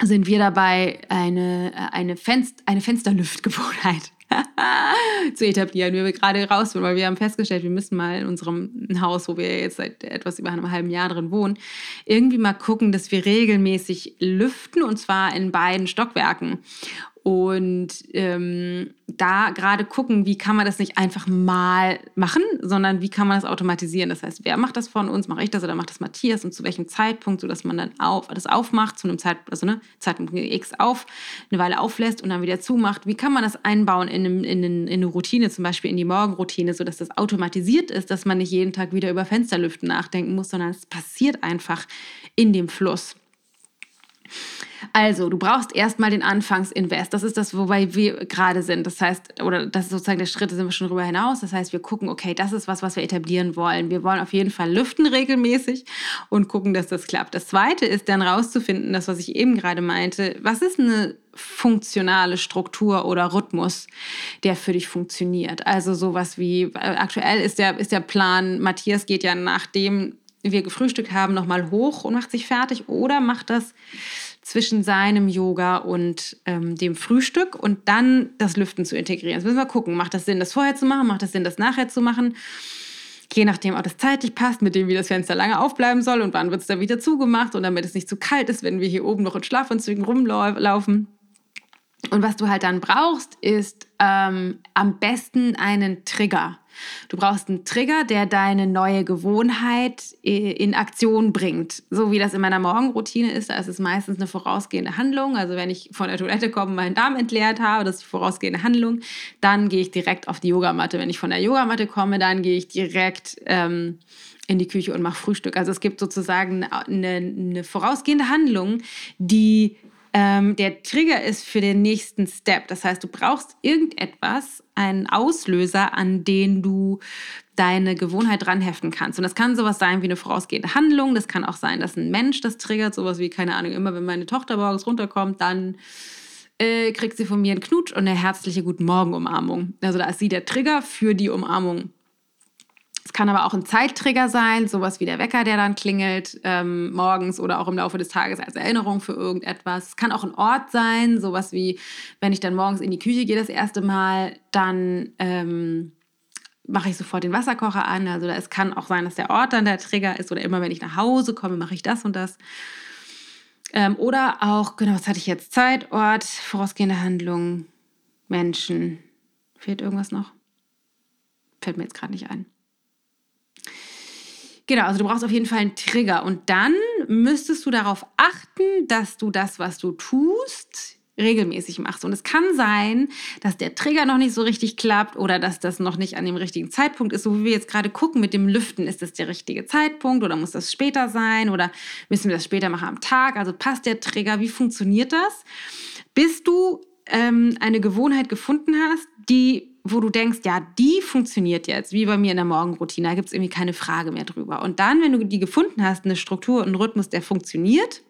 sind wir dabei, eine, eine, Fenst eine Fensterlüftgewohnheit zu etablieren, wir gerade raus weil wir haben festgestellt, wir müssen mal in unserem Haus, wo wir jetzt seit etwas über einem halben Jahr drin wohnen, irgendwie mal gucken, dass wir regelmäßig lüften und zwar in beiden Stockwerken und ähm, da gerade gucken, wie kann man das nicht einfach mal machen, sondern wie kann man das automatisieren. Das heißt, wer macht das von uns? Mache ich das oder macht das Matthias? Und zu welchem Zeitpunkt, sodass man dann auf, das aufmacht, zu einem Zeitpunkt, also ne, Zeitpunkt X auf, eine Weile auflässt und dann wieder zumacht. Wie kann man das einbauen in, einem, in, in eine Routine, zum Beispiel in die Morgenroutine, sodass das automatisiert ist, dass man nicht jeden Tag wieder über Fensterlüften nachdenken muss, sondern es passiert einfach in dem Fluss. Also, du brauchst erstmal den Anfangsinvest. Das ist das, wobei wir gerade sind. Das heißt, oder das ist sozusagen der Schritt, da sind wir schon drüber hinaus. Das heißt, wir gucken, okay, das ist was, was wir etablieren wollen. Wir wollen auf jeden Fall lüften regelmäßig und gucken, dass das klappt. Das zweite ist dann rauszufinden, das, was ich eben gerade meinte. Was ist eine funktionale Struktur oder Rhythmus, der für dich funktioniert? Also sowas wie, äh, aktuell ist der, ist der Plan, Matthias geht ja nachdem wir gefrühstückt haben, nochmal hoch und macht sich fertig oder macht das zwischen seinem Yoga und ähm, dem Frühstück und dann das Lüften zu integrieren. Jetzt müssen wir gucken, macht das Sinn, das vorher zu machen, macht das Sinn, das nachher zu machen? Je nachdem, ob das zeitlich passt, mit dem, wie das Fenster lange aufbleiben soll und wann wird es dann wieder zugemacht und damit es nicht zu kalt ist, wenn wir hier oben noch in Schlafanzügen rumlaufen. Und was du halt dann brauchst, ist ähm, am besten einen Trigger. Du brauchst einen Trigger, der deine neue Gewohnheit äh, in Aktion bringt. So wie das in meiner Morgenroutine ist, da ist es meistens eine vorausgehende Handlung. Also wenn ich von der Toilette komme, meinen Darm entleert habe, das ist die vorausgehende Handlung, dann gehe ich direkt auf die Yogamatte. Wenn ich von der Yogamatte komme, dann gehe ich direkt ähm, in die Küche und mache Frühstück. Also es gibt sozusagen eine, eine vorausgehende Handlung, die ähm, der Trigger ist für den nächsten Step. Das heißt, du brauchst irgendetwas, einen Auslöser, an den du deine Gewohnheit dranheften kannst. Und das kann sowas sein wie eine vorausgehende Handlung. Das kann auch sein, dass ein Mensch das triggert. Sowas wie, keine Ahnung, immer wenn meine Tochter morgens runterkommt, dann äh, kriegt sie von mir einen Knutsch und eine herzliche Guten Morgen-Umarmung. Also da ist sie der Trigger für die Umarmung. Es kann aber auch ein Zeittrigger sein, sowas wie der Wecker, der dann klingelt ähm, morgens oder auch im Laufe des Tages als Erinnerung für irgendetwas. Es kann auch ein Ort sein, sowas wie, wenn ich dann morgens in die Küche gehe das erste Mal, dann ähm, mache ich sofort den Wasserkocher an. Also es kann auch sein, dass der Ort dann der Trigger ist oder immer wenn ich nach Hause komme, mache ich das und das. Ähm, oder auch, genau, was hatte ich jetzt? Zeit, Ort, vorausgehende Handlung, Menschen. Fehlt irgendwas noch? Fällt mir jetzt gerade nicht ein. Genau, also du brauchst auf jeden Fall einen Trigger. Und dann müsstest du darauf achten, dass du das, was du tust, regelmäßig machst. Und es kann sein, dass der Trigger noch nicht so richtig klappt oder dass das noch nicht an dem richtigen Zeitpunkt ist. So wie wir jetzt gerade gucken mit dem Lüften, ist das der richtige Zeitpunkt oder muss das später sein oder müssen wir das später machen am Tag? Also passt der Trigger? Wie funktioniert das? Bis du ähm, eine Gewohnheit gefunden hast, die wo du denkst, ja, die funktioniert jetzt, wie bei mir in der Morgenroutine, da gibt es irgendwie keine Frage mehr drüber. Und dann, wenn du die gefunden hast, eine Struktur und einen Rhythmus, der funktioniert,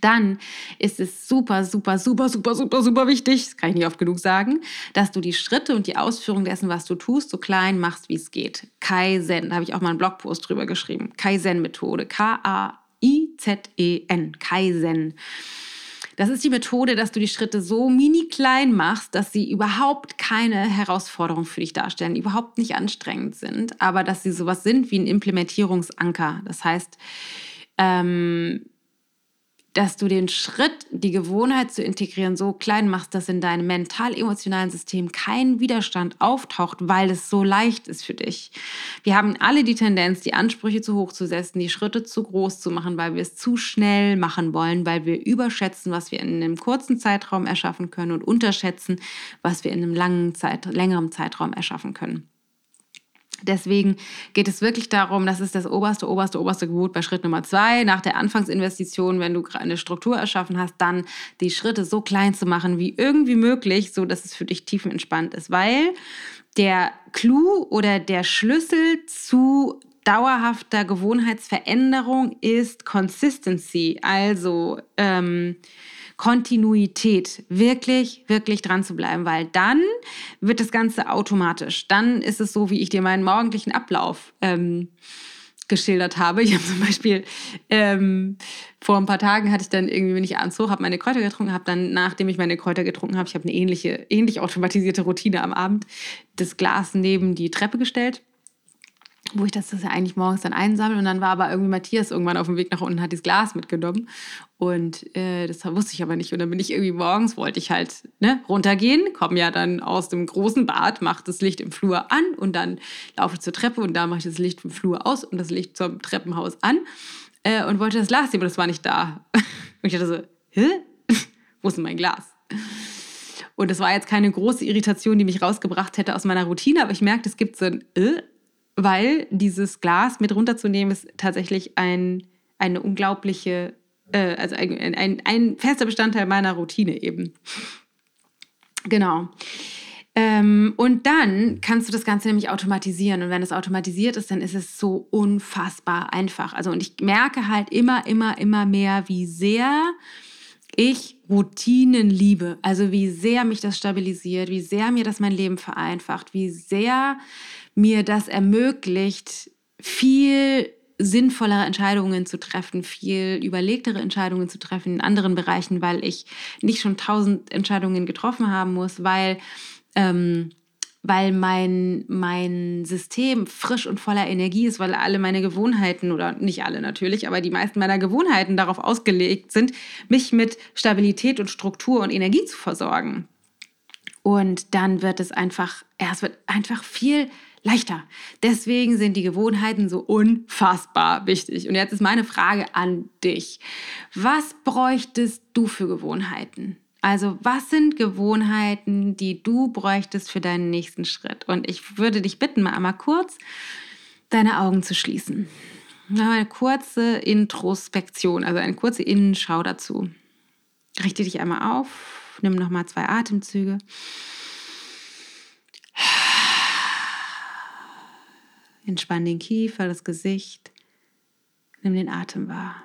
dann ist es super, super, super, super, super, super wichtig, das kann ich nicht oft genug sagen, dass du die Schritte und die Ausführung dessen, was du tust, so klein machst, wie es geht. Kaizen, da habe ich auch mal einen Blogpost drüber geschrieben. Kaizen-Methode, K-A-I-Z-E-N, Kaizen. Das ist die Methode, dass du die Schritte so mini klein machst, dass sie überhaupt keine Herausforderung für dich darstellen, überhaupt nicht anstrengend sind, aber dass sie sowas sind wie ein Implementierungsanker. Das heißt, ähm, dass du den Schritt, die Gewohnheit zu integrieren, so klein machst, dass in deinem mental-emotionalen System kein Widerstand auftaucht, weil es so leicht ist für dich. Wir haben alle die Tendenz, die Ansprüche zu hoch zu setzen, die Schritte zu groß zu machen, weil wir es zu schnell machen wollen, weil wir überschätzen, was wir in einem kurzen Zeitraum erschaffen können und unterschätzen, was wir in einem langen Zeit, längeren Zeitraum erschaffen können. Deswegen geht es wirklich darum, das ist das oberste, oberste, oberste Gebot bei Schritt Nummer zwei. Nach der Anfangsinvestition, wenn du eine Struktur erschaffen hast, dann die Schritte so klein zu machen wie irgendwie möglich, so dass es für dich tiefenentspannt ist. Weil der Clou oder der Schlüssel zu dauerhafter Gewohnheitsveränderung ist Consistency. Also, ähm, Kontinuität, wirklich, wirklich dran zu bleiben, weil dann wird das Ganze automatisch. Dann ist es so, wie ich dir meinen morgendlichen Ablauf ähm, geschildert habe. Ich habe zum Beispiel ähm, vor ein paar Tagen hatte ich dann irgendwie, wenn ich abends hoch habe, meine Kräuter getrunken, habe dann, nachdem ich meine Kräuter getrunken habe, ich habe eine ähnliche, ähnlich automatisierte Routine am Abend, das Glas neben die Treppe gestellt wo ich das, das ja eigentlich morgens dann einsammle. Und dann war aber irgendwie Matthias irgendwann auf dem Weg nach unten, hat dieses Glas mitgenommen. Und äh, das wusste ich aber nicht. Und dann bin ich irgendwie morgens, wollte ich halt ne, runtergehen, komme ja dann aus dem großen Bad, mache das Licht im Flur an und dann laufe ich zur Treppe und da mache ich das Licht im Flur aus und das Licht zum Treppenhaus an äh, und wollte das Glas nehmen, aber das war nicht da. und ich dachte so, hä? Wo ist denn mein Glas? Und das war jetzt keine große Irritation, die mich rausgebracht hätte aus meiner Routine, aber ich merkte, es gibt so ein äh, weil dieses Glas mit runterzunehmen ist tatsächlich ein, eine unglaubliche, äh, also ein, ein, ein fester Bestandteil meiner Routine eben. Genau. Ähm, und dann kannst du das Ganze nämlich automatisieren. Und wenn es automatisiert ist, dann ist es so unfassbar einfach. Also, und ich merke halt immer, immer, immer mehr, wie sehr ich Routinen liebe. Also, wie sehr mich das stabilisiert, wie sehr mir das mein Leben vereinfacht, wie sehr mir das ermöglicht, viel sinnvollere Entscheidungen zu treffen, viel überlegtere Entscheidungen zu treffen in anderen Bereichen, weil ich nicht schon tausend Entscheidungen getroffen haben muss, weil, ähm, weil mein, mein System frisch und voller Energie ist, weil alle meine Gewohnheiten, oder nicht alle natürlich, aber die meisten meiner Gewohnheiten darauf ausgelegt sind, mich mit Stabilität und Struktur und Energie zu versorgen. Und dann wird es einfach, ja, es wird einfach viel leichter. Deswegen sind die Gewohnheiten so unfassbar wichtig. Und jetzt ist meine Frage an dich. Was bräuchtest du für Gewohnheiten? Also was sind Gewohnheiten, die du bräuchtest für deinen nächsten Schritt? Und ich würde dich bitten, mal einmal kurz deine Augen zu schließen. Eine kurze Introspektion, also eine kurze Innenschau dazu. Richte dich einmal auf, nimm nochmal zwei Atemzüge. Entspann den Kiefer, das Gesicht. Nimm den Atem wahr.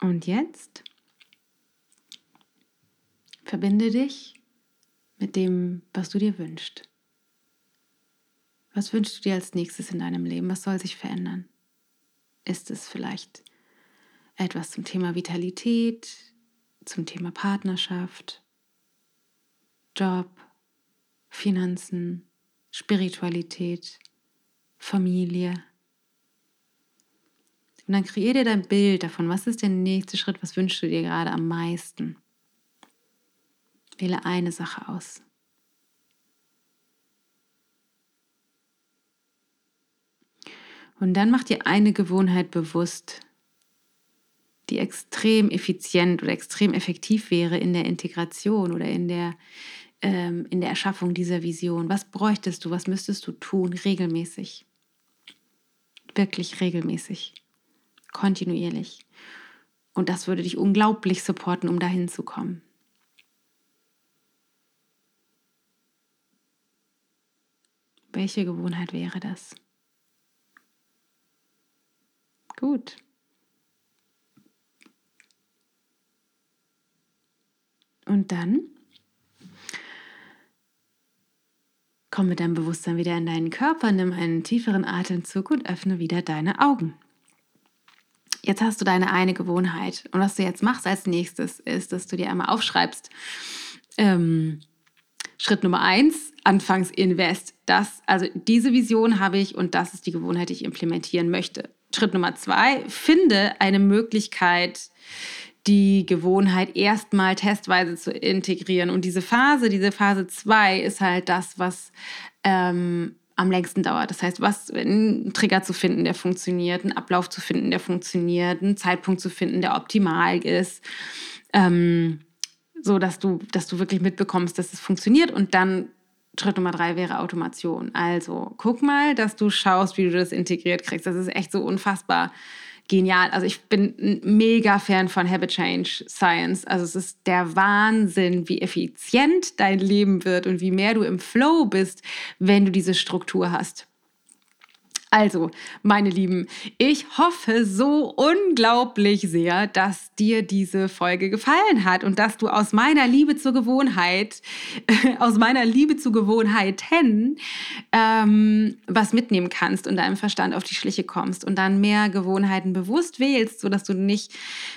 Und jetzt verbinde dich mit dem, was du dir wünschst. Was wünschst du dir als nächstes in deinem Leben? Was soll sich verändern? Ist es vielleicht etwas zum Thema Vitalität, zum Thema Partnerschaft, Job, Finanzen, Spiritualität, Familie. Und dann kreier dir dein Bild davon, was ist der nächste Schritt, was wünschst du dir gerade am meisten. Wähle eine Sache aus. Und dann mach dir eine Gewohnheit bewusst, die extrem effizient oder extrem effektiv wäre in der Integration oder in der ähm, in der Erschaffung dieser Vision? Was bräuchtest du, was müsstest du tun regelmäßig? Wirklich regelmäßig, kontinuierlich. Und das würde dich unglaublich supporten, um dahin zu kommen. Welche Gewohnheit wäre das? Gut. Und dann Komm mit deinem Bewusstsein wieder in deinen Körper, nimm einen tieferen Atemzug und öffne wieder deine Augen. Jetzt hast du deine eine Gewohnheit. Und was du jetzt machst als nächstes, ist, dass du dir einmal aufschreibst, ähm, Schritt Nummer eins, Anfangs Invest. Das, also diese Vision habe ich und das ist die Gewohnheit, die ich implementieren möchte. Schritt Nummer zwei, finde eine Möglichkeit, die Gewohnheit erstmal testweise zu integrieren. Und diese Phase, diese Phase 2 ist halt das, was ähm, am längsten dauert. Das heißt, was einen Trigger zu finden, der funktioniert, einen Ablauf zu finden, der funktioniert, einen Zeitpunkt zu finden, der optimal ist. Ähm, so dass du, dass du wirklich mitbekommst, dass es funktioniert und dann Schritt Nummer drei wäre Automation. Also guck mal, dass du schaust, wie du das integriert kriegst. Das ist echt so unfassbar genial. Also ich bin ein mega Fan von Habit Change Science. Also es ist der Wahnsinn, wie effizient dein Leben wird und wie mehr du im Flow bist, wenn du diese Struktur hast. Also, meine Lieben, ich hoffe so unglaublich sehr, dass dir diese Folge gefallen hat und dass du aus meiner Liebe zur Gewohnheit, aus meiner Liebe zu Gewohnheiten ähm, was mitnehmen kannst und deinem Verstand auf die Schliche kommst und dann mehr Gewohnheiten bewusst wählst, sodass du nicht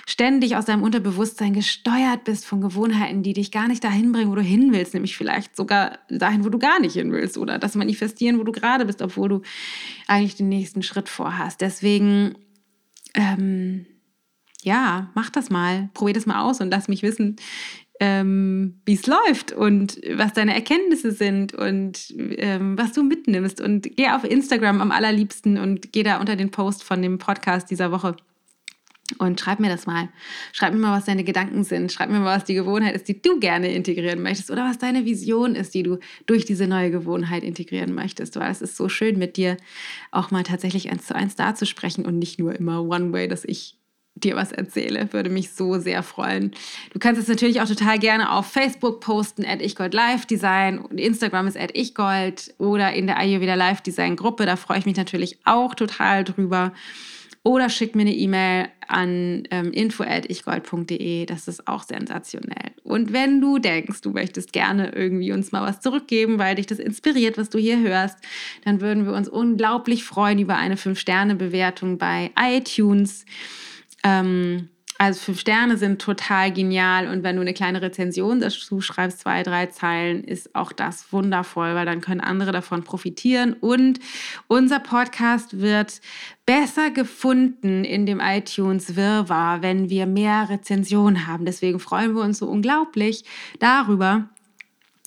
ständig aus deinem Unterbewusstsein gesteuert bist von Gewohnheiten, die dich gar nicht dahin bringen, wo du hin willst, nämlich vielleicht sogar dahin, wo du gar nicht hin willst oder das manifestieren, wo du gerade bist, obwohl du eigentlich den nächsten Schritt vorhast. Deswegen, ähm, ja, mach das mal, probier das mal aus und lass mich wissen, ähm, wie es läuft und was deine Erkenntnisse sind und ähm, was du mitnimmst. Und geh auf Instagram am allerliebsten und geh da unter den Post von dem Podcast dieser Woche und schreib mir das mal. Schreib mir mal, was deine Gedanken sind. Schreib mir mal, was die Gewohnheit ist, die du gerne integrieren möchtest. Oder was deine Vision ist, die du durch diese neue Gewohnheit integrieren möchtest. Weil es ist so schön, mit dir auch mal tatsächlich eins zu eins dazusprechen und nicht nur immer One Way, dass ich dir was erzähle. Würde mich so sehr freuen. Du kannst es natürlich auch total gerne auf Facebook posten, at ichgold. Und Instagram ist at ichgold oder in der Ayurveda Live Design Gruppe. Da freue ich mich natürlich auch total drüber oder schick mir eine E-Mail an ähm, info@ichgold.de. Das ist auch sensationell. Und wenn du denkst, du möchtest gerne irgendwie uns mal was zurückgeben, weil dich das inspiriert, was du hier hörst, dann würden wir uns unglaublich freuen über eine 5-Sterne-Bewertung bei iTunes. Ähm, also fünf Sterne sind total genial und wenn du eine kleine Rezension dazu schreibst, zwei, drei Zeilen, ist auch das wundervoll, weil dann können andere davon profitieren und unser Podcast wird besser gefunden in dem iTunes Wirrwarr, wenn wir mehr Rezensionen haben. Deswegen freuen wir uns so unglaublich darüber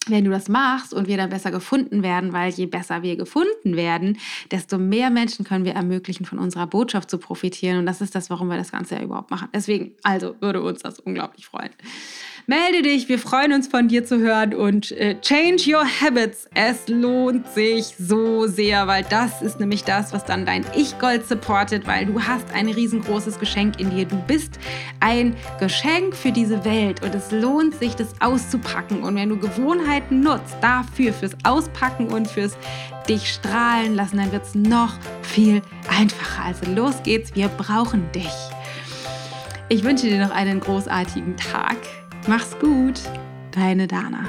wenn du das machst und wir dann besser gefunden werden, weil je besser wir gefunden werden, desto mehr Menschen können wir ermöglichen, von unserer Botschaft zu profitieren. Und das ist das, warum wir das Ganze ja überhaupt machen. Deswegen, also würde uns das unglaublich freuen. Melde dich, wir freuen uns von dir zu hören und äh, change your habits. Es lohnt sich so sehr, weil das ist nämlich das, was dann dein Ich-Gold supportet, weil du hast ein riesengroßes Geschenk in dir. Du bist ein Geschenk für diese Welt und es lohnt sich, das auszupacken. Und wenn du Gewohnheiten nutzt dafür, fürs Auspacken und fürs dich strahlen lassen, dann wird es noch viel einfacher. Also los geht's, wir brauchen dich. Ich wünsche dir noch einen großartigen Tag. Mach's gut, deine Dana.